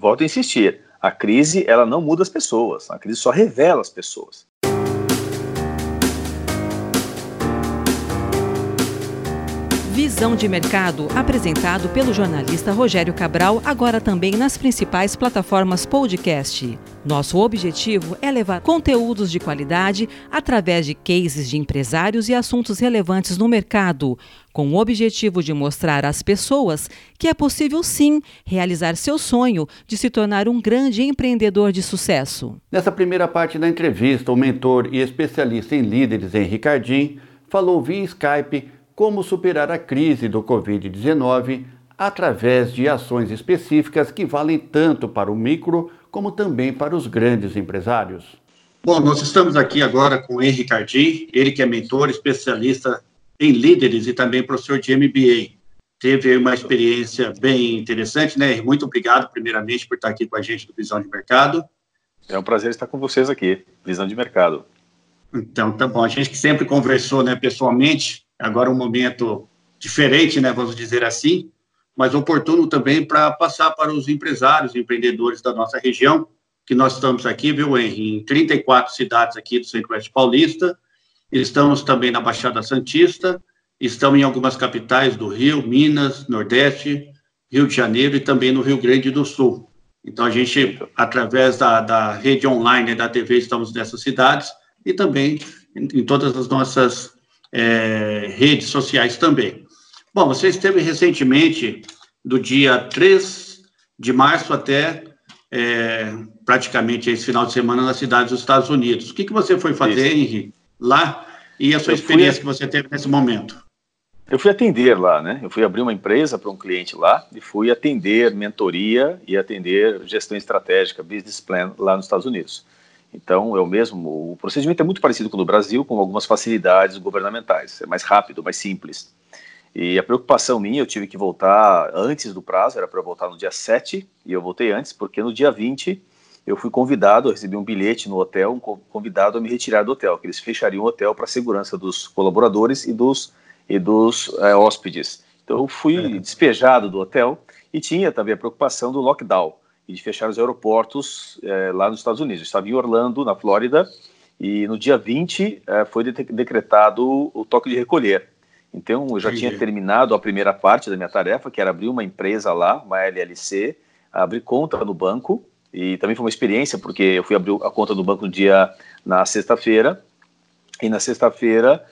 volto a insistir, a crise ela não muda as pessoas, a crise só revela as pessoas. Visão de Mercado, apresentado pelo jornalista Rogério Cabral, agora também nas principais plataformas podcast. Nosso objetivo é levar conteúdos de qualidade através de cases de empresários e assuntos relevantes no mercado, com o objetivo de mostrar às pessoas que é possível sim realizar seu sonho de se tornar um grande empreendedor de sucesso. Nessa primeira parte da entrevista, o mentor e especialista em líderes Henrique Cardim falou via Skype como superar a crise do Covid-19 através de ações específicas que valem tanto para o micro como também para os grandes empresários. Bom, nós estamos aqui agora com o Henrique Cardim, ele que é mentor, especialista em líderes e também professor de MBA. Teve uma experiência bem interessante, né? Muito obrigado, primeiramente, por estar aqui com a gente do Visão de Mercado. É um prazer estar com vocês aqui, Visão de Mercado. Então, tá bom. A gente que sempre conversou, né, pessoalmente, agora um momento diferente, né, vamos dizer assim, mas oportuno também para passar para os empresários empreendedores da nossa região, que nós estamos aqui, viu, Henry, em 34 cidades aqui do Centro-Oeste Paulista, estamos também na Baixada Santista, estamos em algumas capitais do Rio, Minas, Nordeste, Rio de Janeiro e também no Rio Grande do Sul. Então, a gente, através da, da rede online da TV, estamos nessas cidades e também em, em todas as nossas é, redes sociais também. Bom, você esteve recentemente, do dia 3 de março até é, praticamente esse final de semana nas cidades dos Estados Unidos. O que, que você foi fazer, Isso. Henrique, lá e a sua eu experiência fui... que você teve nesse momento? Eu fui atender lá, né? Eu fui abrir uma empresa para um cliente lá e fui atender mentoria e atender gestão estratégica, business plan lá nos Estados Unidos. Então, eu mesmo, o procedimento é muito parecido com o do Brasil, com algumas facilidades governamentais. É mais rápido, mais simples. E a preocupação minha, eu tive que voltar antes do prazo, era para eu voltar no dia 7, e eu voltei antes, porque no dia 20 eu fui convidado, eu recebi um bilhete no hotel, um convidado a me retirar do hotel, que eles fechariam o hotel para segurança dos colaboradores e dos, e dos é, hóspedes. Então eu fui é. despejado do hotel e tinha também a preocupação do lockdown e de fechar os aeroportos é, lá nos Estados Unidos. Eu estava em Orlando, na Flórida, e no dia 20 é, foi de decretado o toque de recolher. Então, eu já tinha terminado a primeira parte da minha tarefa, que era abrir uma empresa lá, uma LLC, abrir conta no banco, e também foi uma experiência, porque eu fui abrir a conta do banco no dia, na sexta-feira, e na sexta-feira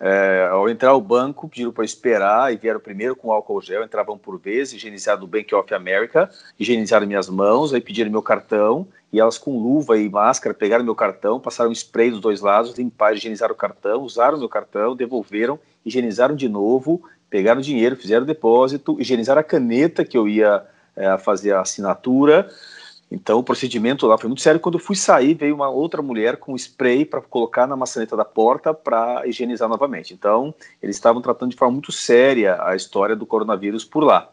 é, ao entrar ao banco, pediram para esperar e vieram primeiro com álcool gel, entravam por vez, higienizaram do Bank of America, higienizaram minhas mãos, aí pediram meu cartão e elas com luva e máscara pegaram meu cartão, passaram spray dos dois lados, limparam, higienizaram o cartão, usaram meu cartão, devolveram, higienizaram de novo, pegaram o dinheiro, fizeram o depósito, higienizaram a caneta que eu ia é, fazer a assinatura, então o procedimento lá foi muito sério. Quando eu fui sair, veio uma outra mulher com spray para colocar na maçaneta da porta para higienizar novamente. Então eles estavam tratando de forma muito séria a história do coronavírus por lá.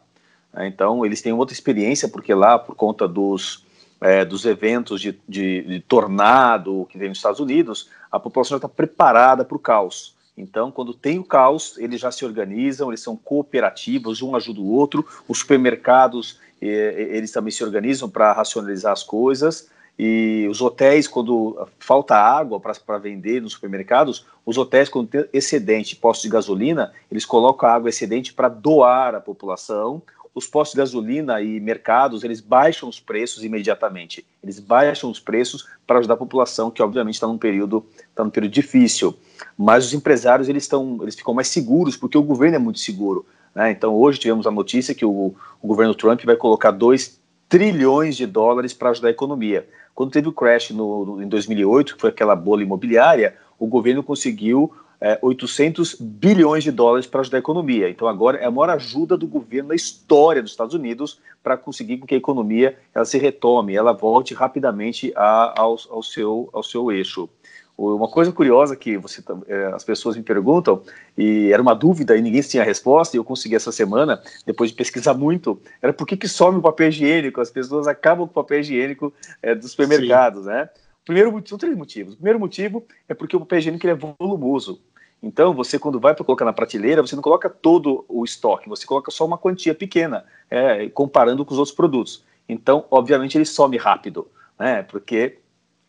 É, então eles têm outra experiência, porque lá, por conta dos, é, dos eventos de, de, de tornado que vem nos Estados Unidos, a população já está preparada para o caos. Então, quando tem o caos, eles já se organizam, eles são cooperativos, um ajuda o outro. Os supermercados eles também se organizam para racionalizar as coisas. E os hotéis, quando falta água para vender nos supermercados, os hotéis, quando tem excedente de postos de gasolina, eles colocam a água excedente para doar à população. Os postos de gasolina e mercados, eles baixam os preços imediatamente. Eles baixam os preços para ajudar a população, que obviamente está num período, tá num período difícil. Mas os empresários, eles, estão, eles ficam mais seguros, porque o governo é muito seguro. Né? Então, hoje tivemos a notícia que o, o governo Trump vai colocar 2 trilhões de dólares para ajudar a economia. Quando teve o crash no, no, em 2008, que foi aquela bolha imobiliária, o governo conseguiu é, 800 bilhões de dólares para ajudar a economia. Então agora é a maior ajuda do governo na história dos Estados Unidos para conseguir que a economia ela se retome, ela volte rapidamente a, ao, ao, seu, ao seu eixo. Uma coisa curiosa que você, é, as pessoas me perguntam, e era uma dúvida e ninguém tinha resposta, e eu consegui essa semana, depois de pesquisar muito, era por que, que some o papel higiênico? As pessoas acabam com o papel higiênico é, dos supermercados, Sim. né? Primeiro, são três motivos. O primeiro motivo é porque o papel higiênico é volumoso. Então, você, quando vai para colocar na prateleira, você não coloca todo o estoque, você coloca só uma quantia pequena, é, comparando com os outros produtos. Então, obviamente, ele some rápido, né? Porque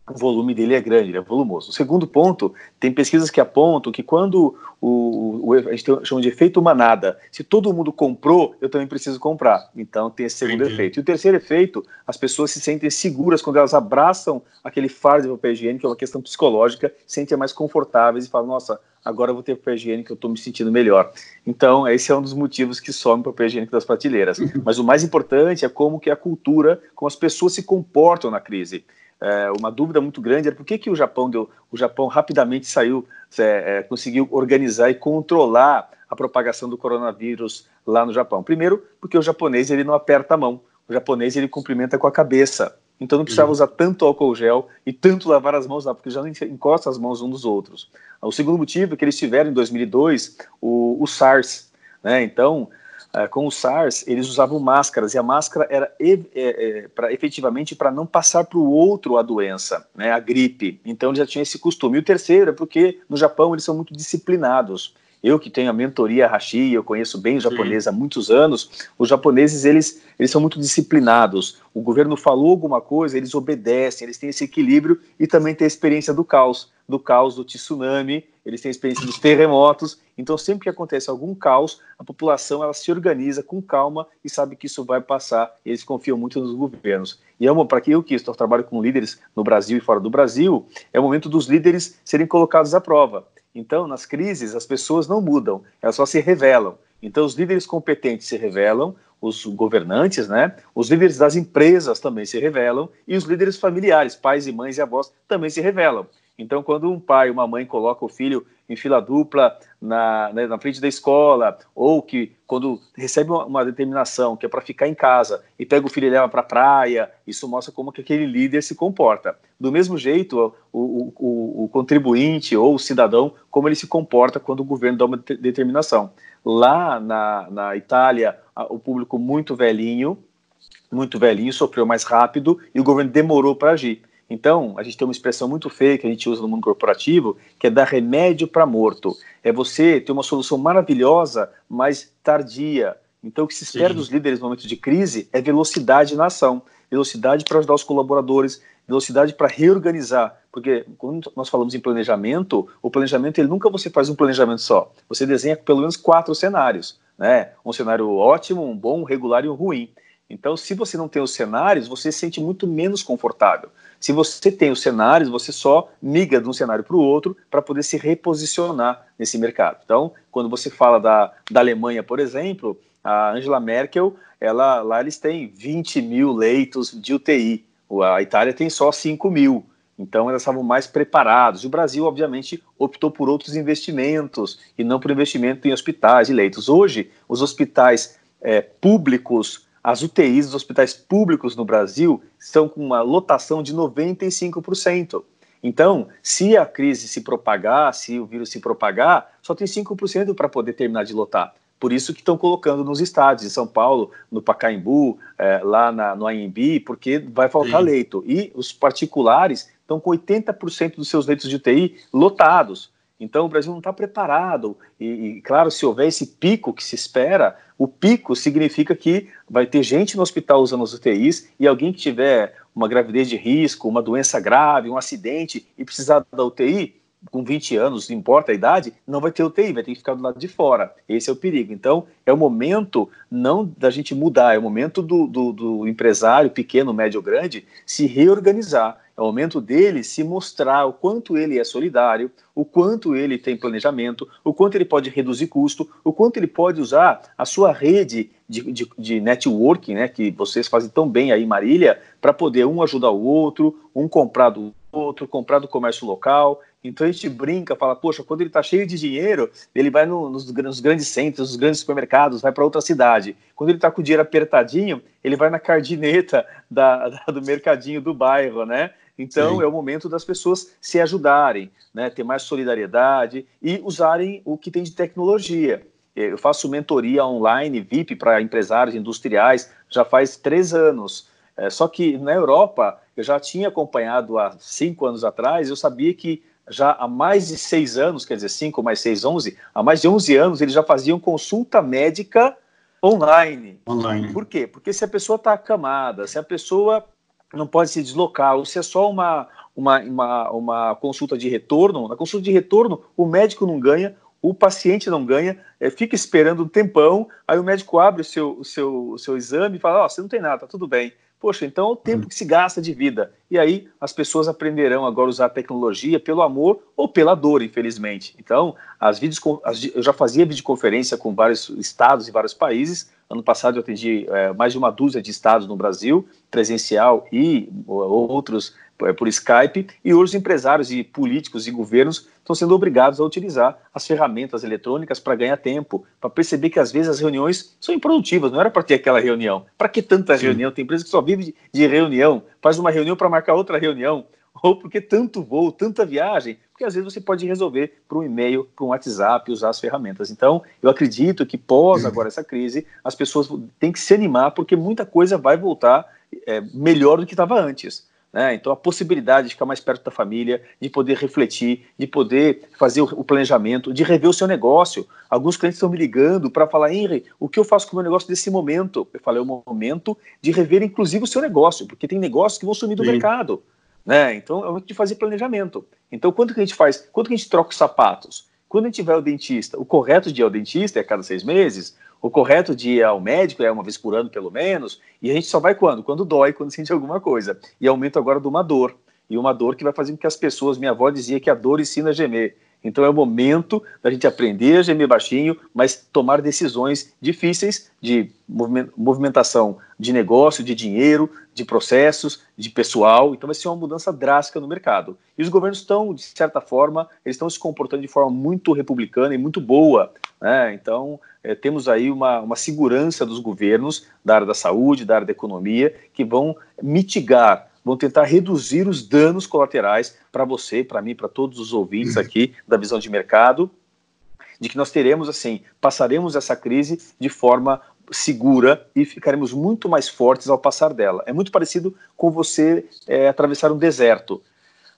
o volume dele é grande, ele é volumoso. O segundo ponto, tem pesquisas que apontam que quando o, o, a gente chama de efeito manada, se todo mundo comprou, eu também preciso comprar. Então tem esse segundo Entendi. efeito. E o terceiro efeito, as pessoas se sentem seguras quando elas abraçam aquele fardo de papel higiênico, que é uma questão psicológica, se sentem mais confortáveis e falam, nossa, agora eu vou ter papel higiênico, eu estou me sentindo melhor. Então, esse é um dos motivos que some o papel higiênico das prateleiras. Mas o mais importante é como que a cultura, como as pessoas se comportam na crise é, uma dúvida muito grande era por que, que o Japão deu, o Japão rapidamente saiu, é, é, conseguiu organizar e controlar a propagação do coronavírus lá no Japão. Primeiro, porque o japonês ele não aperta a mão, o japonês ele cumprimenta com a cabeça. Então não precisava uhum. usar tanto álcool gel e tanto lavar as mãos lá, porque já não encosta as mãos uns dos outros. O segundo motivo é que eles tiveram em 2002 o, o SARS, né? Então com o SARS, eles usavam máscaras, e a máscara era é, é, pra, efetivamente para não passar para o outro a doença, né, a gripe. Então eles já tinham esse costume. E o terceiro é porque no Japão eles são muito disciplinados. Eu que tenho a mentoria Hashi, eu conheço bem o japonês Sim. há muitos anos, os japoneses eles, eles são muito disciplinados. O governo falou alguma coisa, eles obedecem, eles têm esse equilíbrio e também têm a experiência do caos, do caos do tsunami, eles têm a experiência dos terremotos. Então, sempre que acontece algum caos, a população ela se organiza com calma e sabe que isso vai passar. eles confiam muito nos governos. E é para que eu que estou trabalho com líderes no Brasil e fora do Brasil, é o momento dos líderes serem colocados à prova. Então, nas crises, as pessoas não mudam, elas só se revelam. Então, os líderes competentes se revelam, os governantes, né? Os líderes das empresas também se revelam e os líderes familiares, pais e mães e avós, também se revelam. Então, quando um pai, uma mãe coloca o filho em fila dupla na, né, na frente da escola, ou que quando recebe uma, uma determinação que é para ficar em casa e pega o filho e leva para a praia, isso mostra como que aquele líder se comporta. Do mesmo jeito, o, o, o, contribuinte ou o cidadão, como ele se comporta quando o governo dá uma determinação. Lá na, na Itália, o público muito velhinho, muito velhinho, sofreu mais rápido e o governo demorou para agir. Então, a gente tem uma expressão muito feia que a gente usa no mundo corporativo, que é dar remédio para morto. É você ter uma solução maravilhosa, mas tardia. Então, o que se espera Sim. dos líderes no momento de crise é velocidade na ação, velocidade para ajudar os colaboradores, velocidade para reorganizar. Porque quando nós falamos em planejamento, o planejamento ele nunca você faz um planejamento só. Você desenha pelo menos quatro cenários, né? Um cenário ótimo, um bom, um regular e um ruim. Então, se você não tem os cenários, você se sente muito menos confortável. Se você tem os cenários, você só migra de um cenário para o outro para poder se reposicionar nesse mercado. Então, quando você fala da, da Alemanha, por exemplo, a Angela Merkel, ela, lá eles têm 20 mil leitos de UTI, a Itália tem só 5 mil. Então, elas estavam mais preparados. E o Brasil, obviamente, optou por outros investimentos e não por investimento em hospitais e leitos. Hoje, os hospitais é, públicos as UTIs dos hospitais públicos no Brasil estão com uma lotação de 95%. Então, se a crise se propagar, se o vírus se propagar, só tem 5% para poder terminar de lotar. Por isso que estão colocando nos estádios, em São Paulo, no Pacaembu, é, lá na, no AMB, porque vai faltar Sim. leito. E os particulares estão com 80% dos seus leitos de UTI lotados. Então o Brasil não está preparado. E, e, claro, se houver esse pico que se espera, o pico significa que vai ter gente no hospital usando as UTIs e alguém que tiver uma gravidez de risco, uma doença grave, um acidente e precisar da UTI, com 20 anos, não importa a idade, não vai ter UTI, vai ter que ficar do lado de fora. Esse é o perigo. Então, é o momento não da gente mudar, é o momento do, do, do empresário, pequeno, médio ou grande, se reorganizar é o momento dele se mostrar o quanto ele é solidário, o quanto ele tem planejamento, o quanto ele pode reduzir custo, o quanto ele pode usar a sua rede de, de, de networking, né, que vocês fazem tão bem aí, Marília, para poder um ajudar o outro, um comprar do outro, comprar do comércio local. Então a gente brinca, fala, poxa, quando ele está cheio de dinheiro, ele vai no, nos, nos, grandes centros, nos grandes supermercados, vai para outra cidade. Quando ele está com o dinheiro apertadinho, ele vai na cardineta da, da, do mercadinho do bairro, né? Então, Sim. é o momento das pessoas se ajudarem, né, ter mais solidariedade e usarem o que tem de tecnologia. Eu faço mentoria online, VIP, para empresários industriais, já faz três anos. É, só que na Europa, eu já tinha acompanhado há cinco anos atrás, eu sabia que já há mais de seis anos, quer dizer, cinco mais seis, onze, há mais de onze anos, eles já faziam consulta médica online. Online. Por quê? Porque se a pessoa está acamada, se a pessoa não pode se deslocar, ou se é só uma, uma, uma, uma consulta de retorno, na consulta de retorno o médico não ganha, o paciente não ganha, é, fica esperando um tempão, aí o médico abre o seu, o seu, o seu exame e fala, ó, oh, você não tem nada, tá tudo bem. Poxa, então é o tempo que se gasta de vida. E aí as pessoas aprenderão agora a usar a tecnologia pelo amor ou pela dor, infelizmente. Então, as vídeos, as, eu já fazia videoconferência com vários estados e vários países. Ano passado eu atendi é, mais de uma dúzia de estados no Brasil, presencial e outros é, por Skype, e hoje os empresários e políticos e governos estão sendo obrigados a utilizar as ferramentas eletrônicas para ganhar tempo, para perceber que às vezes as reuniões são improdutivas, não era para ter aquela reunião. Para que tanta Sim. reunião? Tem empresa que só vive de reunião, faz uma reunião para marcar outra reunião, ou porque tanto voo, tanta viagem, porque às vezes você pode resolver por um e-mail, por um WhatsApp, usar as ferramentas. Então, eu acredito que pós agora essa crise, as pessoas têm que se animar, porque muita coisa vai voltar é, melhor do que estava antes. Né? Então, a possibilidade de ficar mais perto da família, de poder refletir, de poder fazer o, planejamento, de rever o seu negócio. Alguns clientes estão me ligando para falar, Henry, o que eu faço com o meu negócio nesse momento? Eu falei, é o momento de rever, inclusive, o seu negócio, porque tem negócios que vão sumir do Sim. mercado. Né? Então, é o momento de fazer planejamento. Então, quanto que a gente faz? Quanto que a gente troca os sapatos? Quando a gente vai ao dentista, o correto de ir ao dentista é a cada seis meses, o correto de ir ao médico é uma vez por ano, pelo menos, e a gente só vai quando? Quando dói, quando sente alguma coisa. E aumento agora de uma dor. E uma dor que vai fazer com que as pessoas, minha avó dizia que a dor ensina a gemer. Então é o momento da gente aprender a gemer baixinho, mas tomar decisões difíceis de movimentação de negócio, de dinheiro, de processos, de pessoal. Então vai ser uma mudança drástica no mercado. E os governos estão, de certa forma, eles estão se comportando de forma muito republicana e muito boa. Né? Então é, temos aí uma, uma segurança dos governos da área da saúde, da área da economia, que vão mitigar vão tentar reduzir os danos colaterais para você, para mim, para todos os ouvintes aqui da visão de mercado, de que nós teremos assim, passaremos essa crise de forma segura e ficaremos muito mais fortes ao passar dela. É muito parecido com você é, atravessar um deserto.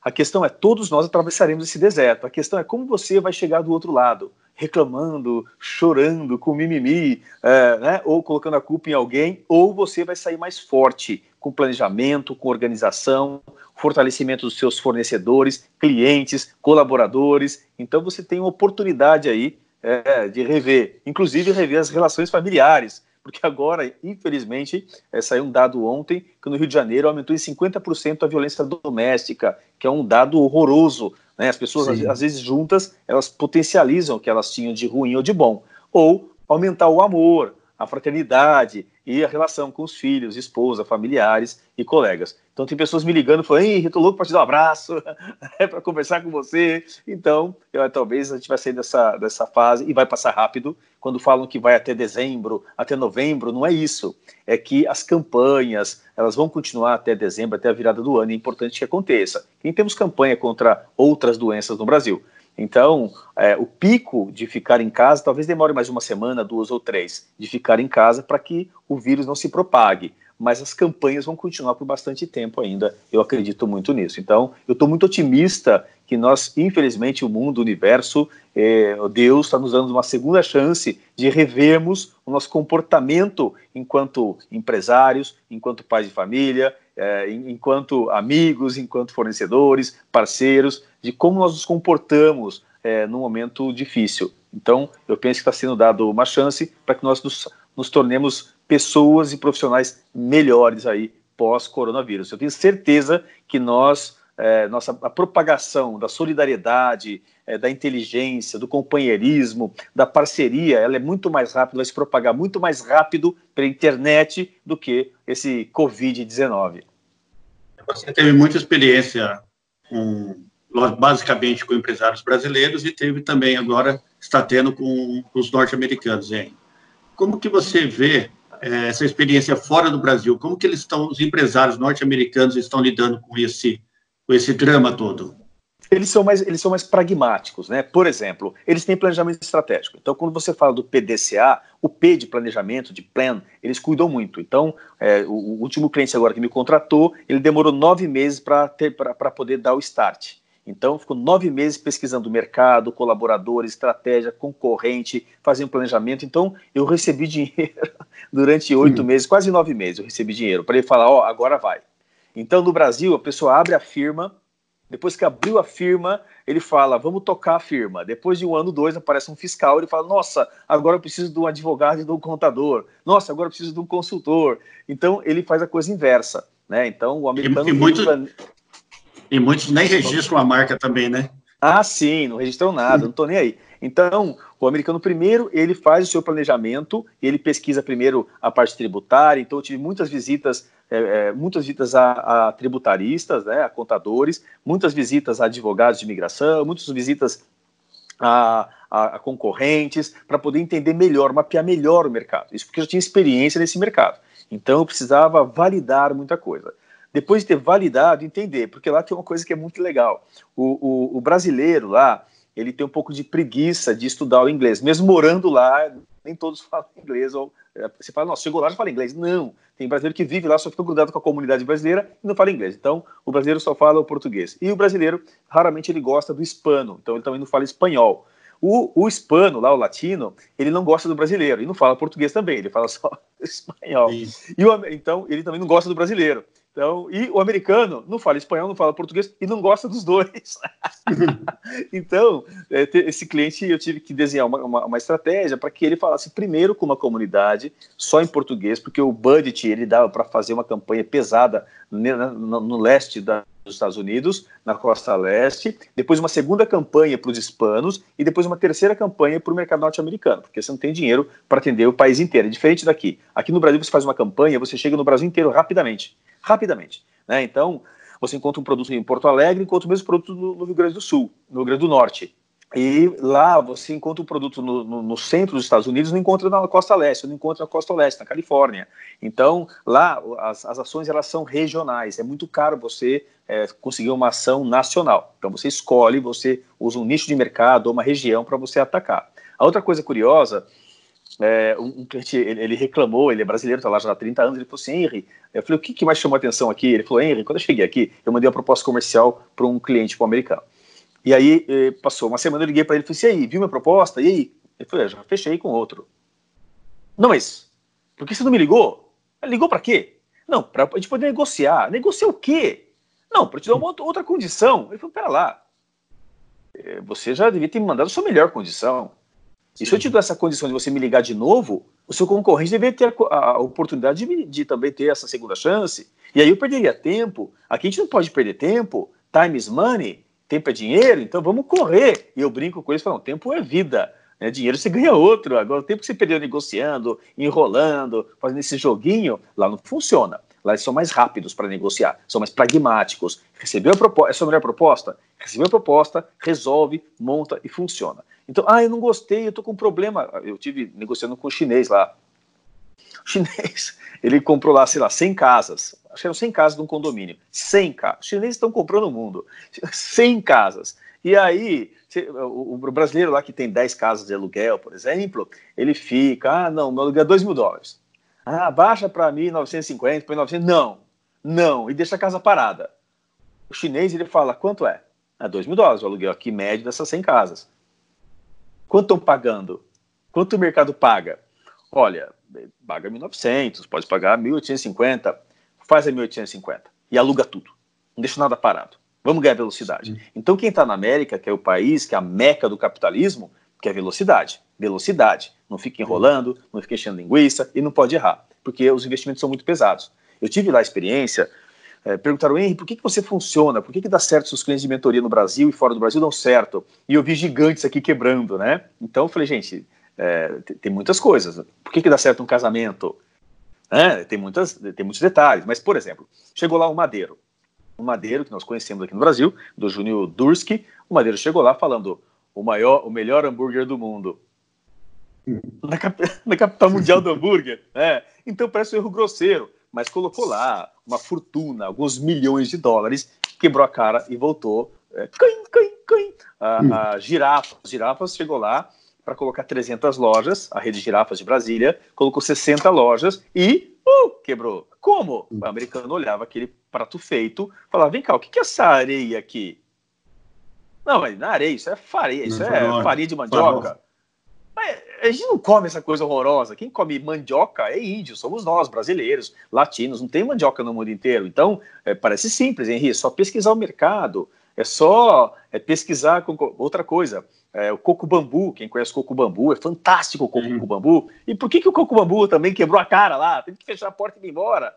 A questão é, todos nós atravessaremos esse deserto. A questão é como você vai chegar do outro lado reclamando, chorando, com mimimi, é, né, ou colocando a culpa em alguém, ou você vai sair mais forte, com planejamento, com organização, fortalecimento dos seus fornecedores, clientes, colaboradores. Então você tem uma oportunidade aí é, de rever, inclusive rever as relações familiares, porque agora, infelizmente, é, saiu um dado ontem que no Rio de Janeiro aumentou em 50% a violência doméstica, que é um dado horroroso. Né? As pessoas, às, às, vezes, juntas, elas potencializam o que elas tinham de ruim ou de bom. Ou aumentar o amor, a fraternidade e a relação com os filhos, esposa, familiares e colegas. Então tem pessoas me ligando falando, ei, tô louco para te dar um abraço, é para conversar com você. Então, eu, talvez a gente vai sair dessa, dessa fase e vai passar rápido. Quando falam que vai até dezembro, até novembro, não é isso. É que as campanhas, elas vão continuar até dezembro, até a virada do ano, é importante que aconteça. Quem temos campanha contra outras doenças no Brasil. Então, é, o pico de ficar em casa talvez demore mais uma semana, duas ou três, de ficar em casa para que o vírus não se propague. Mas as campanhas vão continuar por bastante tempo ainda, eu acredito muito nisso. Então, eu estou muito otimista que nós, infelizmente, o mundo, o universo, é, Deus está nos dando uma segunda chance de revermos o nosso comportamento enquanto empresários, enquanto pais de família, é, enquanto amigos, enquanto fornecedores, parceiros, de como nós nos comportamos é, num momento difícil. Então, eu penso que está sendo dado uma chance para que nós nos, nos tornemos pessoas e profissionais melhores aí pós-coronavírus. Eu tenho certeza que nós, é, nossa, a propagação da solidariedade, é, da inteligência, do companheirismo, da parceria, ela é muito mais rápida, vai se propagar muito mais rápido pela internet do que esse Covid-19. Você teve muita experiência com, basicamente com empresários brasileiros e teve também agora, está tendo com, com os norte-americanos, hein? Como que você vê essa experiência fora do Brasil? Como que eles estão, os empresários norte-americanos estão lidando com esse, com esse drama todo? eles são mais eles são mais pragmáticos, né? Por exemplo, eles têm planejamento estratégico. Então, quando você fala do PDCA, o P de planejamento, de plan, eles cuidam muito. Então, é, o, o, último cliente agora que me contratou, ele demorou nove meses para poder dar o start. Então, ficou nove meses pesquisando o mercado, colaborador, estratégia, concorrente, fazendo planejamento. Então, eu recebi dinheiro durante oito meses, quase nove meses, eu recebi dinheiro para ele falar: ó, oh, agora vai. Então, no Brasil, a pessoa abre a firma, depois que abriu a firma, ele fala, vamos tocar a firma. Depois de um ano, dois, aparece um fiscal, ele fala, nossa, agora eu preciso de um advogado e de um contador. Nossa, agora eu preciso de um consultor. Então, ele faz a coisa inversa. Né? Então, o americano... E, e, muito, e muitos nem registram a marca também, né? Ah, sim, não registram nada, não estou nem aí. Então, o americano primeiro, ele faz o seu planejamento, ele pesquisa primeiro a parte tributária, então eu tive muitas visitas, é, é, muitas visitas a, a, tributaristas, né, a contadores, muitas visitas a advogados de imigração, muitas visitas a, a, a concorrentes, para poder entender melhor, mapear melhor o mercado. Isso porque eu tinha experiência nesse mercado. Então eu precisava validar muita coisa. Depois de ter validado, entender, porque lá tem uma coisa que é muito legal. O, o, o brasileiro lá, ele tem um pouco de preguiça de estudar o inglês. Mesmo morando lá, nem todos falam inglês. Ou, é, você fala, nossa, chegou lá e fala inglês. Não, tem brasileiro que vive lá, só fica grudado com a comunidade brasileira e não fala inglês. Então, o brasileiro só fala o português. E o brasileiro, raramente, ele gosta do hispano. Então, ele também não fala espanhol. O, o hispano, lá, o latino, ele não gosta do brasileiro e não fala português também, ele fala só espanhol. E o, então, ele também não gosta do brasileiro. Então, e o americano não fala espanhol, não fala português e não gosta dos dois. então, é, esse cliente eu tive que desenhar uma, uma, uma estratégia para que ele falasse primeiro com uma comunidade só em português, porque o budget ele dava para fazer uma campanha pesada no, no leste da, dos Estados Unidos, na costa leste, depois uma segunda campanha para os hispanos e depois uma terceira campanha para o mercado norte-americano, porque você não tem dinheiro para atender o país inteiro. É diferente daqui. Aqui no Brasil você faz uma campanha, você chega no Brasil inteiro rapidamente rapidamente. Né? Então, você encontra um produto em Porto Alegre, encontra o mesmo produto no, no Rio Grande do Sul, no Rio Grande do Norte. E lá você encontra um produto no, no, no, centro dos Estados Unidos, não encontra na costa leste, não encontra na costa oeste, na Califórnia. Então, lá as, as ações elas são regionais, é muito caro você é, conseguir uma ação nacional. Então você escolhe, você usa um nicho de mercado ou uma região para você atacar. A outra coisa curiosa é, um, cliente, ele, ele, reclamou, ele é brasileiro, está lá já há 30 anos, ele falou assim, Henry, eu falei, o que, que mais chamou a atenção aqui? Ele falou, Henry, quando eu cheguei aqui, eu mandei uma proposta comercial para um cliente americano. E aí eh, passou uma semana, eu liguei para ele e falei, e aí, viu minha proposta? E aí? Ele falou, é, já fechei com outro. Não, mas, por que você não me ligou? Ligou para quê? Não, para a gente poder negociar. Negociar o quê? Não, para te dar uma outra condição. Ele falou, pera lá, eh, você já devia ter me mandado a sua melhor condição. E se eu te dou essa condição de você me ligar de novo, o seu concorrente deveria ter a, a oportunidade de, de, também ter essa segunda chance. E aí eu perderia tempo. Aqui a gente não pode perder tempo. Time is money. Tempo é dinheiro, então vamos correr. E eu brinco com eles falando: tempo é vida. Né? Dinheiro você ganha outro. Agora, o tempo que você perdeu negociando, enrolando, fazendo esse joguinho, lá não funciona. Lá eles são mais rápidos para negociar, são mais pragmáticos. Recebeu a proposta, é a melhor proposta? Recebeu a proposta, resolve, monta e funciona. Então, ah, eu não gostei, eu tô com um problema. Eu tive negociando com o chinês lá. O chinês, ele comprou lá, sei lá, 100 casas. Eram 100 casas de um condomínio. 100 casas. Os chineses estão comprando o mundo. 100 casas. E aí, o brasileiro lá que tem 10 casas de aluguel, por exemplo, ele fica, ah, não, meu aluguel é 2 mil dólares. Ah, baixa para mim 950, põe 900. Não, não, e deixa a casa parada. O chinês, ele fala, quanto é? É 2 mil dólares o aluguel aqui médio dessas 100 casas. Quanto estão pagando? Quanto o mercado paga? Olha, paga 1.900, pode pagar 1.850, faz a 1.850 e aluga tudo. Não deixa nada parado. Vamos ganhar velocidade. Então, quem está na América, que é o país, que é a meca do capitalismo, quer velocidade. Velocidade. Não fica enrolando, não fica enchendo linguiça e não pode errar, porque os investimentos são muito pesados. Eu tive lá a experiência é, perguntaram, Henry, por que, que você funciona? Por que, que dá certo seus clientes de mentoria no Brasil e fora do Brasil dão certo? E eu vi gigantes aqui quebrando, né? Então eu falei, gente, é, tem, tem, muitas coisas. Por que, que dá certo um casamento? É, tem, muitas, tem muitos detalhes. Mas, por exemplo, chegou lá um madeiro. Um madeiro que nós conhecemos aqui no Brasil, do Júnior Durski. O madeiro chegou lá falando o, maior, o melhor hambúrguer do mundo. Na, cap na capital mundial do hambúrguer. É. Então parece um erro grosseiro mas colocou lá uma fortuna, alguns milhões de dólares, quebrou a cara e voltou. É, cãim, cãim, cãim. A, hum. a girafas, girafas chegou lá para colocar 300 lojas, a rede de girafas de Brasília colocou 60 lojas e uh, quebrou. Como? O americano olhava aquele prato feito, falava: vem cá, o que é essa areia aqui? Não, mas na areia, isso é farinha, isso é farinha de mandioca. Mas a gente não come essa coisa horrorosa. Quem come mandioca é índio, somos nós, brasileiros, latinos, não tem mandioca no mundo inteiro. Então, é, parece simples, Henrique, é só pesquisar o mercado, é só é, pesquisar com outra coisa. É, o coco bambu, quem conhece coco bambu, é fantástico o coco uhum. bambu. E por que, que o coco bambu também quebrou a cara lá? Teve que fechar a porta e ir embora.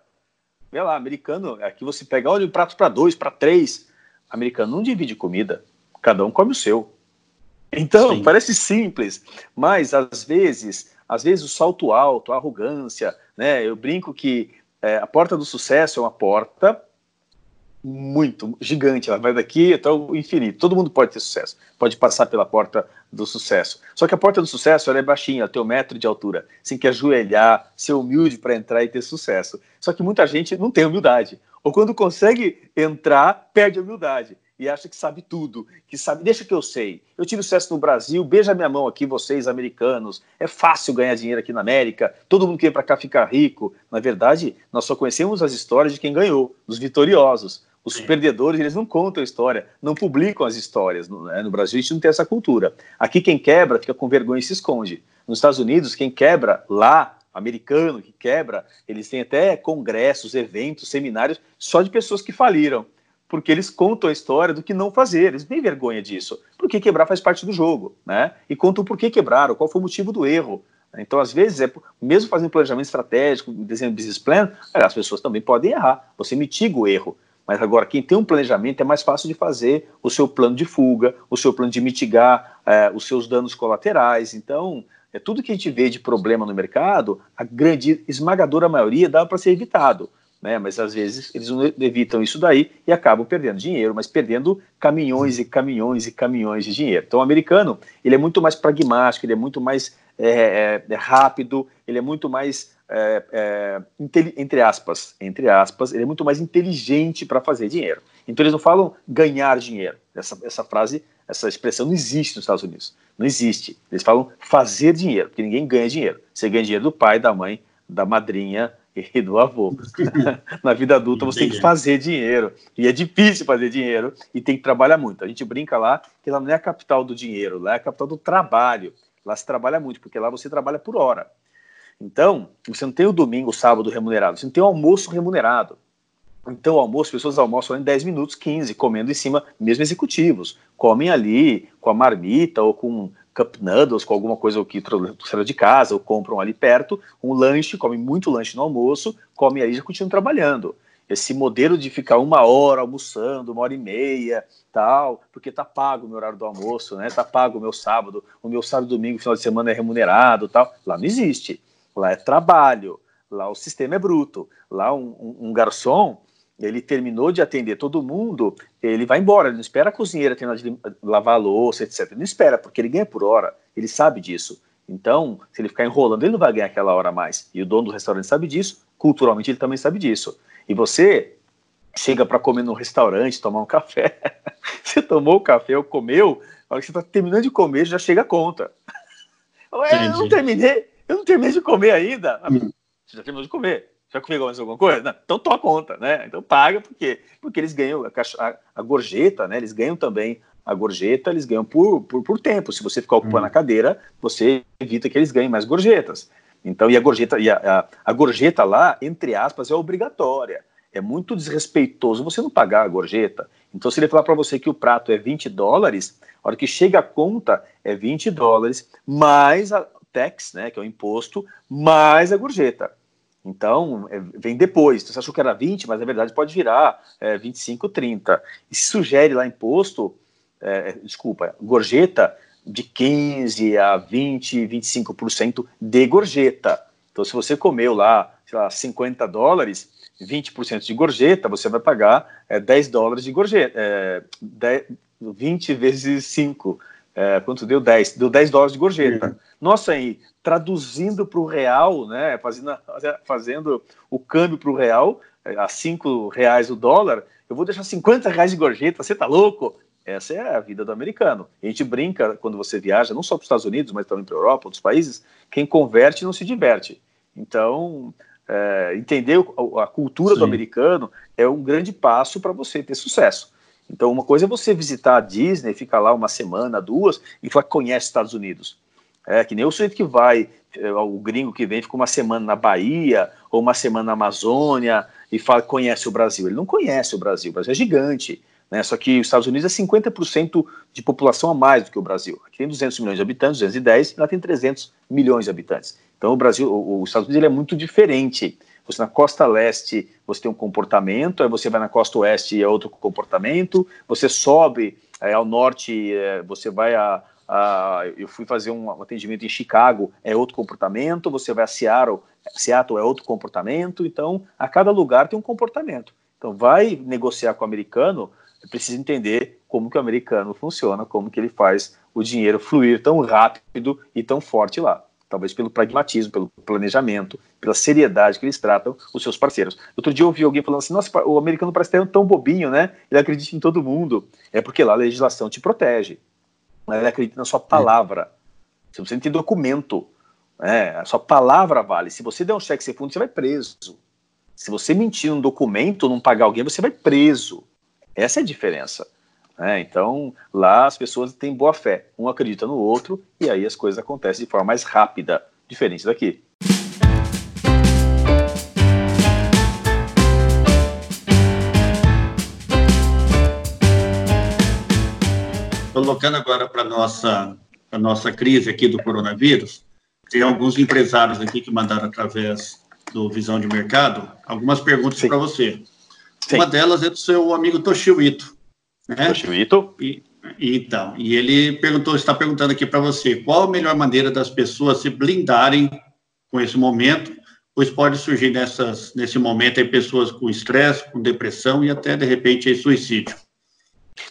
Vê lá, americano, aqui você pega, olha, um prato para dois, para três. Americano não divide comida, cada um come o seu. Então, Sim. parece simples, mas às vezes, às vezes o salto alto, a arrogância, né? Eu brinco que é, a porta do sucesso é uma porta muito gigante, ela vai daqui até o infinito. Todo mundo pode ter sucesso, pode passar pela porta do sucesso. Só que a porta do sucesso ela é baixinha, ela tem um metro de altura. Você tem que ajoelhar, ser humilde para entrar e ter sucesso. Só que muita gente não tem humildade. Ou quando consegue entrar, perde a humildade e acha que sabe tudo, que sabe, deixa que eu sei. Eu tive sucesso no Brasil, beija minha mão aqui, vocês americanos. É fácil ganhar dinheiro aqui na América, todo mundo que vem para cá ficar rico. Na verdade, nós só conhecemos as histórias de quem ganhou, dos vitoriosos. Os Sim. perdedores, eles não contam a história, não publicam as histórias. No, né? no, Brasil, a gente não tem essa cultura. Aqui, quem quebra fica com vergonha e se esconde. Nos Estados Unidos, quem quebra lá, americano que quebra, eles têm até congressos, eventos, seminários só de pessoas que faliram. Porque eles contam a história do que não fazer, eles têm vergonha disso. Porque quebrar faz parte do jogo, né? E contam por que quebraram, qual foi o motivo do erro. Então, às vezes, é, mesmo fazendo planejamento estratégico, desenho business plan, as pessoas também podem errar. Você mitiga o erro. Mas agora, quem tem um planejamento é mais fácil de fazer o seu plano de fuga, o seu plano de mitigar é, os seus danos colaterais. Então, é tudo que a gente vê de problema no mercado, a grande esmagadora maioria dá para ser evitado. Né? Mas às vezes eles não evitam isso daí e acabam perdendo dinheiro, mas perdendo caminhões e caminhões e caminhões de dinheiro. Então, o americano ele é muito mais pragmático, ele é muito mais é, é, rápido, ele é muito mais é, é, entre aspas, entre aspas, ele é muito mais inteligente para fazer dinheiro. Então eles não falam ganhar dinheiro. Essa, essa frase, essa expressão não existe nos Estados Unidos. Não existe. Eles falam fazer dinheiro, porque ninguém ganha dinheiro. Você ganha dinheiro do pai, da mãe, da madrinha e do avô. Na vida adulta você tem que fazer dinheiro. E é difícil fazer dinheiro e tem que trabalhar muito. A gente brinca lá que lá não é a capital do dinheiro, lá é a capital do trabalho. Lá se trabalha muito, porque lá você trabalha por hora. Então, você não tem o domingo, o sábado remunerado, você não tem o almoço remunerado. Então, o almoço, as pessoas almoçam em 10 minutos, 15, comendo em cima, mesmo executivos. Comem ali com a marmita ou com cup noodles, com alguma coisa que trouxeram de casa, ou compram ali perto, um lanche, comem muito lanche no almoço, comem aí e já continuam trabalhando. Esse modelo de ficar uma hora almoçando, uma hora e meia, tal, porque tá pago o meu horário do almoço, né? Tá pago o meu sábado, o meu sábado, domingo, final de semana é remunerado, tal. Lá não existe lá é trabalho, lá o sistema é bruto. Lá um, um, um garçom, ele terminou de atender todo mundo, ele vai embora, ele não espera a cozinheira terminar de lavar a louça, etc. Ele não espera, porque ele ganha por hora, ele sabe disso. Então, se ele ficar enrolando, ele não vai ganhar aquela hora mais. E o dono do restaurante sabe disso, culturalmente ele também sabe disso. E você chega para comer no restaurante, tomar um café, você tomou o café ou comeu, a hora que você está terminando de comer, já chega a conta. Eu não terminei, eu não terminei de comer ainda. Hum. Você já terminou de comer? Já comeu mais alguma coisa? Não, então toma conta, né? Então paga, por quê? Porque eles ganham a, a, a, gorjeta, né? Eles ganham também a gorjeta, eles ganham por, por, por tempo. Se você ficar ocupando hum. a cadeira, você evita que eles ganhem mais gorjetas. Então, e a gorjeta, e a, a, a gorjeta lá, entre aspas, é obrigatória. É muito desrespeitoso você não pagar a gorjeta. Então, se ele falar para você que o prato é 20 dólares, a hora que chega a conta é 20 dólares, mais a, tax, né, que é o imposto, mais a gorjeta. Então, é, vem depois. Então, você achou que era 20, mas na verdade pode virar é, 25, 30. E se sugere lá imposto, é, desculpa, gorjeta de 15 a 20, 25% de gorjeta. Então, se você comeu lá, sei lá, 50 dólares, 20% de gorjeta, você vai pagar é, 10 dólares de gorjeta. É, 10, 20 vezes 5 é, quanto deu 10? Deu 10 dólares de gorjeta. Uhum. Nossa, aí, traduzindo para o real, né, fazendo, fazendo o câmbio para o real, é, a 5 reais o dólar, eu vou deixar 50 reais de gorjeta, você tá louco? Essa é a vida do americano. A gente brinca quando você viaja, não só para os Estados Unidos, mas também para a Europa, outros países, quem converte não se diverte. Então, é, entender a cultura Sim. do americano é um grande passo para você ter sucesso. Então, uma coisa é você visitar a Disney, ficar lá uma semana, duas, e que conhece Estados Unidos. É que nem o sujeito que vai, é, o gringo que vem, fica uma semana na Bahia, ou uma semana na Amazônia, e fala conhece o Brasil. Ele não conhece o Brasil, o Brasil é gigante. Né? Só que os Estados Unidos é 50% de população a mais do que o Brasil. Aqui tem 200 milhões de habitantes, 210, e lá tem 300 milhões de habitantes. Então o Brasil, os Estados Unidos é muito diferente. Você na costa leste você tem um comportamento, aí você vai na costa oeste e é outro comportamento. Você sobe é, ao norte, é, você vai a, a, eu fui fazer um atendimento em Chicago, é outro comportamento. Você vai a Seattle, Seattle é outro comportamento. Então a cada lugar tem um comportamento. Então vai negociar com o americano, precisa entender como que o americano funciona, como que ele faz o dinheiro fluir tão rápido e tão forte lá. Talvez pelo pragmatismo, pelo planejamento, pela seriedade que eles tratam os seus parceiros. Outro dia eu ouvi alguém falando assim: nossa, o americano parece tão, tão bobinho, né? Ele acredita em todo mundo. É porque lá a legislação te protege. Ele acredita na sua palavra. Você precisa ter documento. É, a sua palavra vale. Se você der um cheque sem fundo, você vai preso. Se você mentir num documento, não pagar alguém, você vai preso. Essa é a diferença. Né? Então, lá as pessoas têm boa fé, um acredita no outro, e aí as coisas acontecem de forma mais rápida, diferente daqui. Colocando agora para a nossa, a nossa crise aqui do coronavírus, tem alguns empresários aqui que mandaram através do Visão de Mercado algumas perguntas para você. Sim. Uma delas é do seu amigo Toshio Ito. Né? E, então, e ele perguntou, está perguntando aqui para você, qual a melhor maneira das pessoas se blindarem com esse momento, pois pode surgir nessas, nesse momento aí pessoas com estresse, com depressão e até, de repente, aí, suicídio.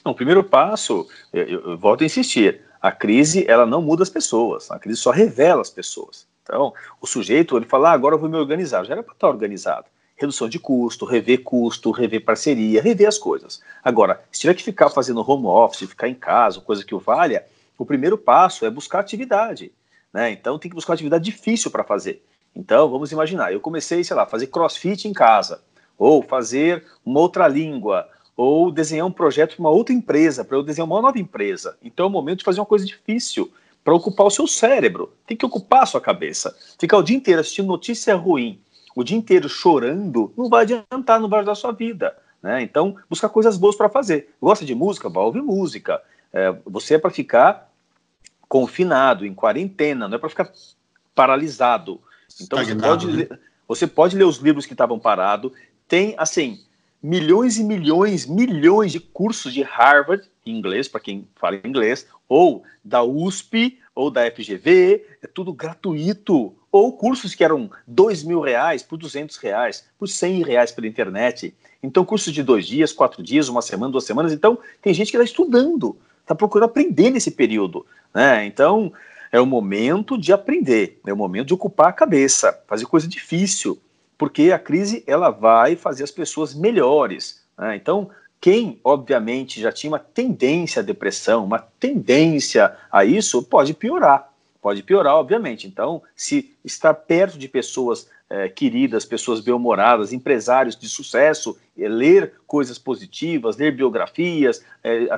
Não, o primeiro passo, eu, eu, volto a insistir, a crise, ela não muda as pessoas, a crise só revela as pessoas. Então, o sujeito, ele fala, ah, agora eu vou me organizar, já era para estar organizado redução de custo, rever custo, rever parceria, rever as coisas. Agora, se tiver que ficar fazendo home office, ficar em casa, coisa que o valha, o primeiro passo é buscar atividade. Né? Então tem que buscar atividade difícil para fazer. Então, vamos imaginar, eu comecei, sei lá, fazer crossfit em casa, ou fazer uma outra língua, ou desenhar um projeto para uma outra empresa, para eu desenhar uma nova empresa. Então é o momento de fazer uma coisa difícil, para ocupar o seu cérebro. Tem que ocupar a sua cabeça. Ficar o dia inteiro assistindo notícia ruim, o dia inteiro chorando, não vai adiantar, não vai ajudar a sua vida. Né? Então, buscar coisas boas para fazer. Gosta de música? Vai ouvir música. É, você é para ficar confinado, em quarentena, não é para ficar paralisado. Então, você pode, né? ler, você pode ler os livros que estavam parados. Tem, assim, milhões e milhões, milhões de cursos de Harvard, em inglês, para quem fala inglês, ou da USP, ou da FGV, é tudo gratuito ou cursos que eram dois mil reais por duzentos reais, por cem reais pela internet. Então, cursos de dois dias, quatro dias, uma semana, duas semanas. Então, tem gente que está estudando, está procurando aprender nesse período. Né? Então, é o momento de aprender, é o momento de ocupar a cabeça, fazer coisa difícil, porque a crise ela vai fazer as pessoas melhores. Né? Então, quem, obviamente, já tinha uma tendência à depressão, uma tendência a isso, pode piorar pode piorar, obviamente. Então, se estar perto de pessoas é, queridas, pessoas bem-humoradas, empresários de sucesso, é, ler coisas positivas, ler biografias, é,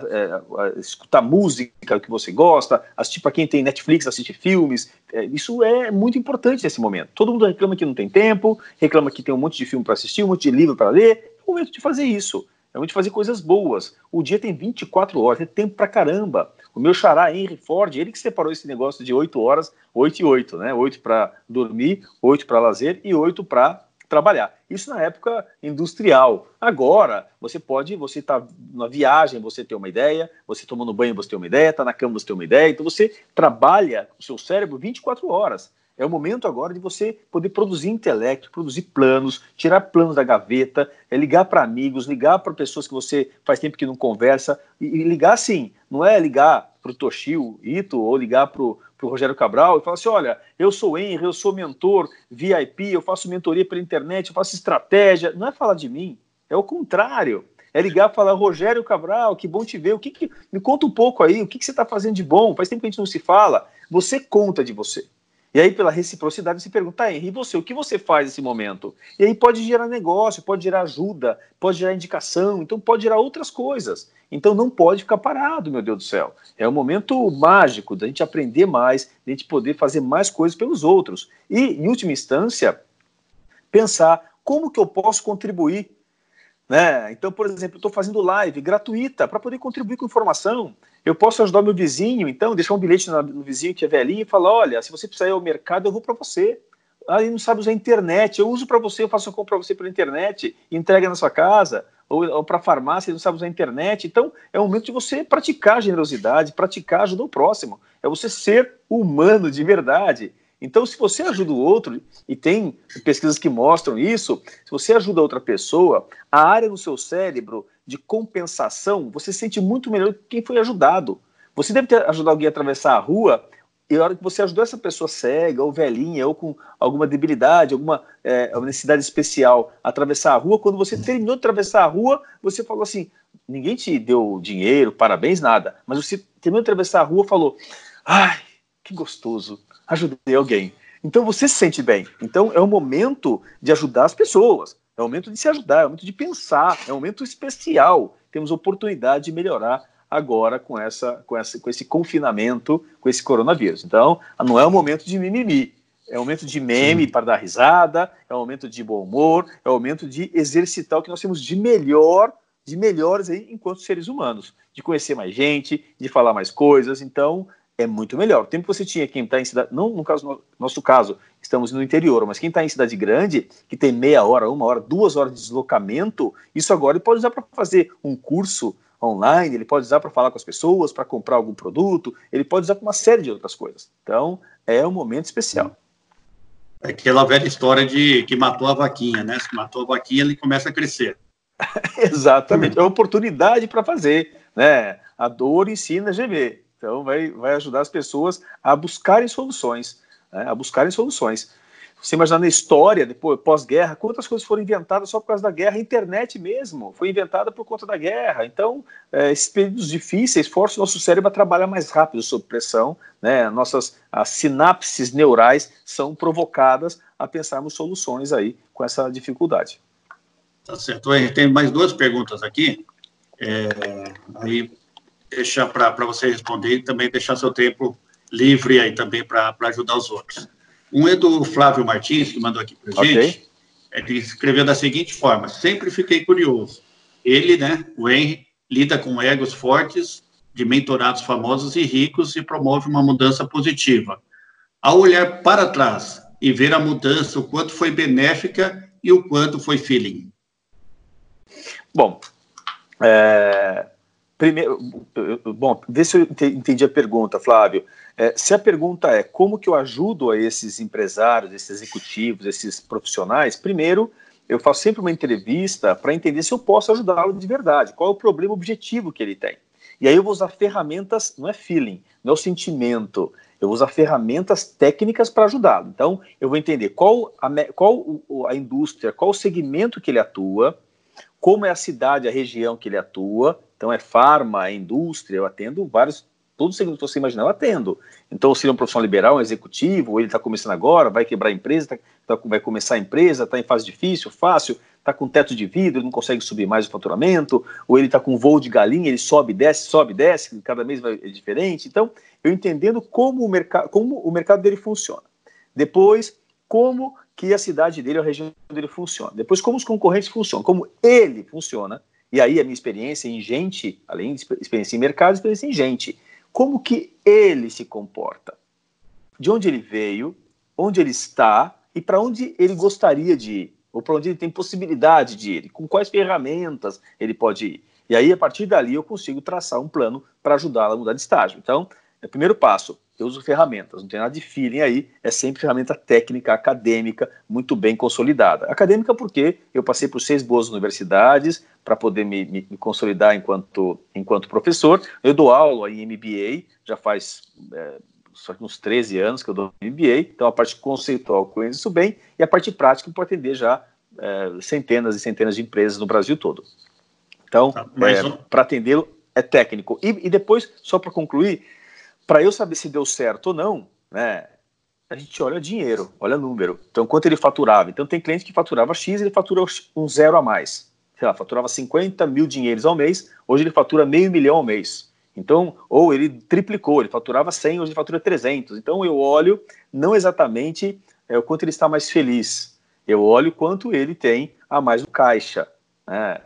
escutar música que você gosta, assistir para quem tem Netflix, assistir filmes, isso é muito importante nesse momento. Todo mundo reclama que não tem tempo, reclama que tem um monte de filme para assistir, um monte de livro para ler, é o momento de fazer isso. É o momento de fazer coisas boas. O dia tem 24 horas, é tempo para caramba. O meu xará, Henry Ford, ele que separou esse negócio de 8 horas, 8 e 8, né? 8 para dormir, 8 para lazer e 8 para trabalhar. Isso na época industrial. Agora, você pode, você está na viagem, você tem uma ideia, você tomando banho, você tem uma ideia, está na cama, você tem uma ideia, então você trabalha o seu cérebro 24 horas. É o momento agora de você poder produzir intelecto, produzir planos, tirar planos da gaveta, é ligar para amigos, ligar para pessoas que você faz tempo que não conversa, e, e ligar assim, não é ligar para o Toshio Ito ou ligar para o Rogério Cabral e falar assim: olha, eu sou Henry, eu sou mentor VIP, eu faço mentoria pela internet, eu faço estratégia. Não é falar de mim, é o contrário. É ligar e falar, Rogério Cabral, que bom te ver. O que, que me conta um pouco aí, o que, que você está fazendo de bom? Faz tempo que a gente não se fala. Você conta de você. E aí, pela reciprocidade, você pergunta, Henry, e você, o que você faz nesse momento? E aí pode gerar negócio, pode gerar ajuda, pode gerar indicação, então pode gerar outras coisas. Então não pode ficar parado, meu Deus do céu. É um momento mágico da gente aprender mais, da gente poder fazer mais coisas pelos outros. E, em última instância, pensar como que eu posso contribuir né? Então, por exemplo, estou fazendo live gratuita para poder contribuir com informação. Eu posso ajudar meu vizinho, então, deixar um bilhete no, vizinho que é velhinho e falar: olha, se você precisar ir ao mercado, eu vou para você. Ele não sabe usar a internet, eu uso para você, eu faço uma compra para você pela internet, entrega na sua casa, ou, ou para a farmácia, ele não sabe usar a internet. Então, é o momento de você praticar generosidade, praticar ajuda ao próximo. É você ser humano de verdade. Então, se você ajuda o outro, e tem pesquisas que mostram isso, se você ajuda outra pessoa, a área no seu cérebro de compensação, você sente muito melhor que quem foi ajudado. Você deve ter ajudado alguém a atravessar a rua, e a hora que você ajudou essa pessoa cega, ou velhinha, ou com alguma debilidade, alguma é, necessidade especial a atravessar a rua, quando você terminou de atravessar a rua, você falou assim: ninguém te deu dinheiro, parabéns, nada, mas você terminou de atravessar a rua falou: ai, que gostoso, ajudei alguém. Então você se sente bem. Então é o momento de ajudar as pessoas, é o momento de se ajudar, é o momento de pensar, é um momento especial. Temos oportunidade de melhorar agora com essa, com essa, com esse confinamento, com esse coronavírus. Então não é o momento de mimimi. É o momento de meme Sim. para dar risada, é o momento de bom humor, é o momento de exercitar o que nós temos de melhor, de melhores aí enquanto seres humanos, de conhecer mais gente, de falar mais coisas. Então, é muito melhor. O tempo que você tinha quem está em cidade, não no caso, no nosso caso, estamos no interior, mas quem está em cidade grande, que tem meia hora, uma hora, duas horas de deslocamento, isso agora ele pode usar para fazer um curso online, ele pode usar para falar com as pessoas, para comprar algum produto, ele pode usar para uma série de outras coisas. Então, é um momento especial. É aquela velha história de que matou a vaquinha, né? Se matou a vaquinha, ele começa a crescer. Exatamente, é oportunidade para fazer, né? A dor ensina a gemer. Então, vai, vai ajudar as pessoas a buscarem soluções, né, a buscarem soluções. Você imaginar na história, depois, pós-guerra, quantas coisas foram inventadas só por causa da guerra? A internet mesmo foi inventada por conta da guerra. Então, é, esses períodos difíceis forçam o nosso cérebro a trabalhar mais rápido sob pressão. Né? Nossas as sinapses neurais são provocadas a pensarmos soluções aí com essa dificuldade. Tá certo. Tem mais duas perguntas aqui. É, aí deixar para você responder e também deixar seu tempo livre aí também para ajudar os outros. Um é do Flávio Martins, que mandou aqui para a okay. gente. Ele escreveu da seguinte forma: sempre fiquei curioso. Ele, né, o Henry, lida com egos fortes de mentorados famosos e ricos e promove uma mudança positiva. Ao olhar para trás e ver a mudança, o quanto foi benéfica e o quanto foi feeling. Bom, é, Primeiro, bom, vê se eu entendi a pergunta, Flávio. É, se a pergunta é como que eu ajudo a esses empresários, esses executivos, esses profissionais, primeiro eu faço sempre uma entrevista para entender se eu posso ajudá-lo de verdade, qual é o problema objetivo que ele tem. E aí eu vou usar ferramentas, não é feeling, não é o sentimento, eu vou usar ferramentas técnicas para ajudá-lo. Então, eu vou entender qual a, qual a indústria, qual o segmento que ele atua, como é a cidade, a região que ele atua, então é farma, é indústria, eu atendo vários, todos os segmentos que você imaginar, eu atendo. Então, se ele é um profissional liberal, um executivo, ou ele está começando agora, vai quebrar a empresa, tá, tá, vai começar a empresa, está em fase difícil, fácil, está com teto de vidro, não consegue subir mais o faturamento, ou ele está com voo de galinha, ele sobe, desce, sobe, desce, cada mês é diferente. Então, eu entendendo como o, como o mercado dele funciona. Depois, como que a cidade dele, a região dele funciona. Depois, como os concorrentes funcionam, como ele funciona, e aí a minha experiência em gente, além de experiência em mercado, experiência em gente. Como que ele se comporta? De onde ele veio, onde ele está e para onde ele gostaria de ir, ou para onde ele tem possibilidade de ir, com quais ferramentas ele pode ir. E aí, a partir dali, eu consigo traçar um plano para ajudá-la a mudar de estágio. Então, é o primeiro passo, eu uso ferramentas, não tem nada de feeling aí, é sempre ferramenta técnica, acadêmica, muito bem consolidada. Acadêmica porque eu passei por seis boas universidades para poder me, me, me, consolidar enquanto, enquanto professor. Eu dou aula em MBA, já faz é, só uns 13 anos que eu dou MBA, então a parte conceitual eu conheço bem, e a parte prática posso atender já é, centenas e centenas de empresas no Brasil todo. Então, tá, é, para atendê-lo é técnico. E, e depois, só para concluir, para eu saber se deu certo ou não, né, a gente olha dinheiro, olha número. Então, quanto ele faturava? Então, tem cliente que faturava X, ele fatura um zero a mais. Sei lá, faturava 50 mil dinheiros ao mês, hoje ele fatura meio milhão ao mês. Então, ou ele triplicou, ele faturava 100, hoje ele fatura 300. Então, eu olho não exatamente é, o quanto ele está mais feliz, eu olho quanto ele tem a mais no caixa. Né?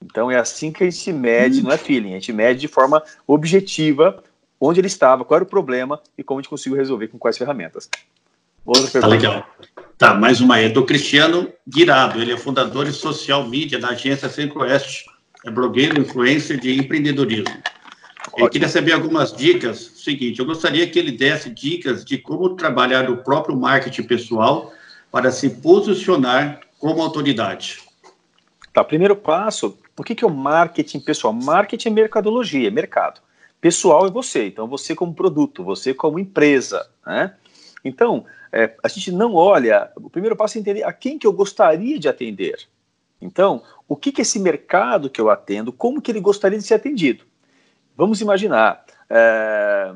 Então, é assim que a gente mede, não é feeling, a gente mede de forma objetiva onde ele estava, qual era o problema e como a gente conseguiu resolver com quais ferramentas. Outra tá pergunta. Tá legal. Tá, mais uma aí, do Cristiano Guirado, ele é fundador e social media da agência Centro-Oeste, é blogueiro, influencer de empreendedorismo. Ótimo. Eu queria saber algumas dicas. Seguinte, eu gostaria que ele desse dicas de como trabalhar o próprio marketing pessoal para se posicionar como autoridade. Tá, primeiro passo, o que, que é o marketing pessoal? Marketing é mercadologia, é mercado. Pessoal é você, então você como produto, você como empresa, né? Então, é, a gente não olha, o primeiro passo é entender a quem que eu gostaria de atender. Então, o que que esse mercado que eu atendo, como que ele gostaria de ser atendido? Vamos imaginar, é,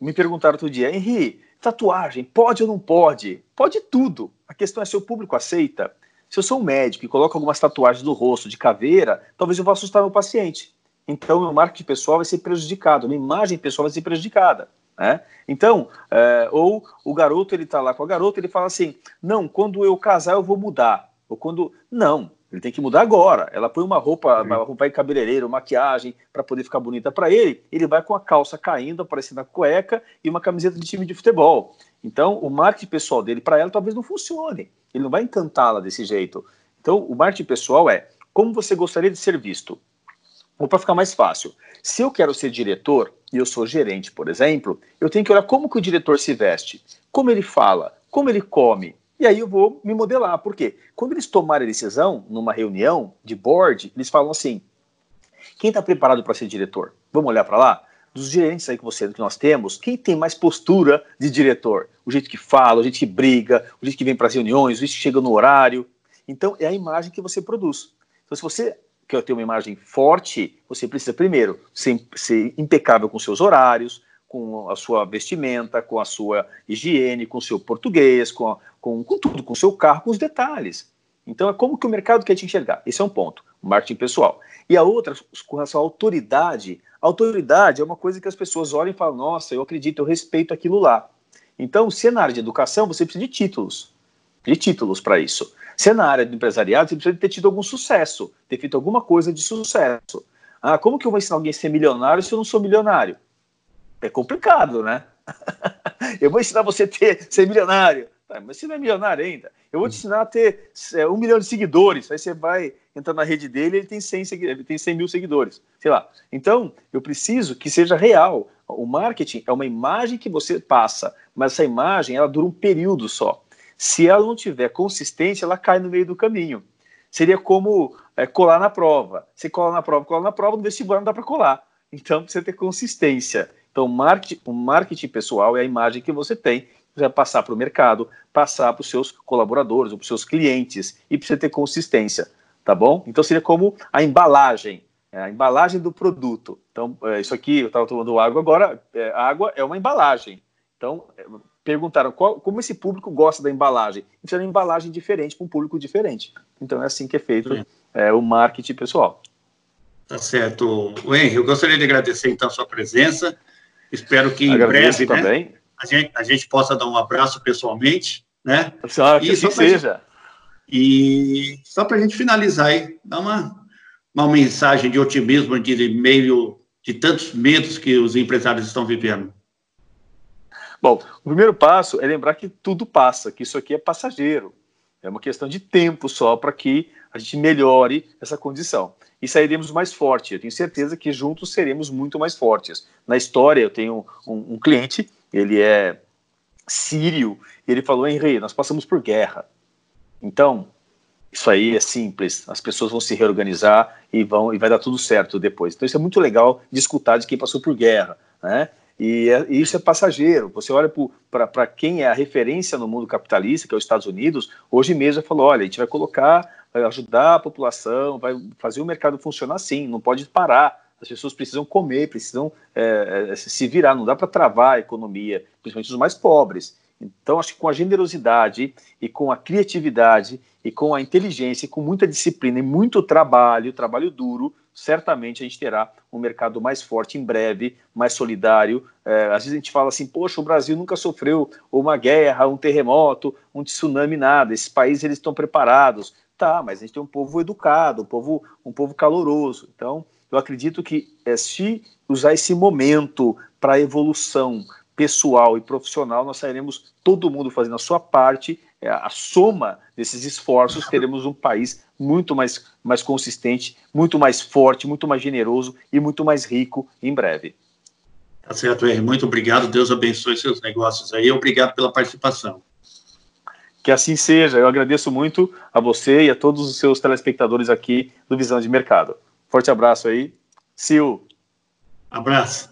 me perguntaram outro dia, Henri, tatuagem, pode ou não pode? Pode tudo, a questão é se o público aceita. Se eu sou um médico e coloco algumas tatuagens no rosto de caveira, talvez eu vá assustar meu paciente. Então, meu marketing pessoal vai ser prejudicado, minha imagem pessoal vai ser prejudicada. Né? Então, é, ou o garoto ele está lá com a garota, ele fala assim: não, quando eu casar eu vou mudar. Ou quando. Não, ele tem que mudar agora. Ela põe uma roupa, uma roupa em cabeleireiro, maquiagem, para poder ficar bonita para ele. Ele vai com a calça caindo, aparecendo a cueca e uma camiseta de time de futebol. Então, o marketing pessoal dele para ela talvez não funcione. Ele não vai encantá-la desse jeito. Então, o marketing pessoal é como você gostaria de ser visto. Ou para ficar mais fácil, se eu quero ser diretor e eu sou gerente, por exemplo, eu tenho que olhar como que o diretor se veste, como ele fala, como ele come. E aí eu vou me modelar. Por quê? Quando eles tomarem decisão numa reunião de board, eles falam assim: quem está preparado para ser diretor? Vamos olhar para lá? Dos gerentes aí que você que nós temos, quem tem mais postura de diretor? O jeito que fala, o jeito que briga, o jeito que vem para as reuniões, o jeito que chega no horário. Então é a imagem que você produz. Então, se você quer ter uma imagem forte, você precisa primeiro ser, ser impecável com seus horários, com a sua vestimenta, com a sua higiene, com o seu português, com, a, com, com tudo, com o seu carro, com os detalhes. Então é como que o mercado quer te enxergar. Esse é um ponto, marketing pessoal. E a outra, com relação à autoridade, autoridade é uma coisa que as pessoas olham e falam, nossa, eu acredito, eu respeito aquilo lá. Então, se é na área de educação, você precisa de títulos, de títulos para isso. Se é na área do empresariado, você precisa ter tido algum sucesso, ter feito alguma coisa de sucesso. Ah, como que eu vou ensinar alguém a ser milionário se eu não sou milionário? É complicado, né? eu vou ensinar você a ter, ser milionário. Tá, mas você não é milionário ainda. Eu vou te ensinar a ter é, um milhão de seguidores. Aí você vai entrar na rede dele ele tem 100, ele tem 100 mil seguidores. Sei lá. Então, eu preciso que seja real. O marketing é uma imagem que você passa, mas essa imagem ela dura um período só. Se ela não tiver consistência, ela cai no meio do caminho. Seria como é, colar na prova. Você cola na prova, cola na prova, no vestibular não dá para colar. Então precisa ter consistência. Então, o marketing pessoal é a imagem que você tem para passar para o mercado, passar para os seus colaboradores para os seus clientes e precisa ter consistência, tá bom? Então seria como a embalagem, é, a embalagem do produto. Então, é, isso aqui, eu estava tomando água agora, é, água é uma embalagem. Então, perguntaram qual, como esse público gosta da embalagem. De uma embalagem diferente para um público diferente. Então é assim que é feito é, o marketing pessoal. Tá certo. O Henry, eu gostaria de agradecer então a sua presença. Espero que em Agradeço breve né, a, gente, a gente possa dar um abraço pessoalmente. Né? Só que assim seja. Gente, e só para a gente finalizar aí, dar uma, uma mensagem de otimismo de meio de tantos medos que os empresários estão vivendo. Bom, o primeiro passo é lembrar que tudo passa, que isso aqui é passageiro. É uma questão de tempo só para que a gente melhore essa condição. E sairemos mais forte. Eu tenho certeza que juntos seremos muito mais fortes. Na história, eu tenho um, um cliente, ele é sírio, e ele falou: Henri, nós passamos por guerra. Então, isso aí é simples. As pessoas vão se reorganizar e vão e vai dar tudo certo depois. Então, isso é muito legal de escutar de quem passou por guerra. Né? E, é, e isso é passageiro. Você olha para quem é a referência no mundo capitalista, que é os Estados Unidos, hoje mesmo falou: olha, a gente vai colocar, vai ajudar a população, vai fazer o mercado funcionar assim, não pode parar. As pessoas precisam comer, precisam é, se virar, não dá para travar a economia, principalmente os mais pobres. Então, acho que com a generosidade e com a criatividade e com a inteligência e com muita disciplina e muito trabalho, trabalho duro, certamente a gente terá um mercado mais forte em breve, mais solidário. É, às vezes a gente fala assim, poxa, o Brasil nunca sofreu uma guerra, um terremoto, um tsunami, nada. Esses países eles estão preparados. Tá, mas a gente tem um povo educado, um povo, um povo caloroso. Então, eu acredito que é, se usar esse momento para evolução pessoal e profissional, nós sairemos todo mundo fazendo a sua parte, é, a soma desses esforços, teremos um país muito mais, mais consistente, muito mais forte, muito mais generoso e muito mais rico em breve. Tá certo, R. Muito obrigado. Deus abençoe seus negócios aí. Obrigado pela participação. Que assim seja. Eu agradeço muito a você e a todos os seus telespectadores aqui do Visão de Mercado. Forte abraço aí. Sil. Abraço.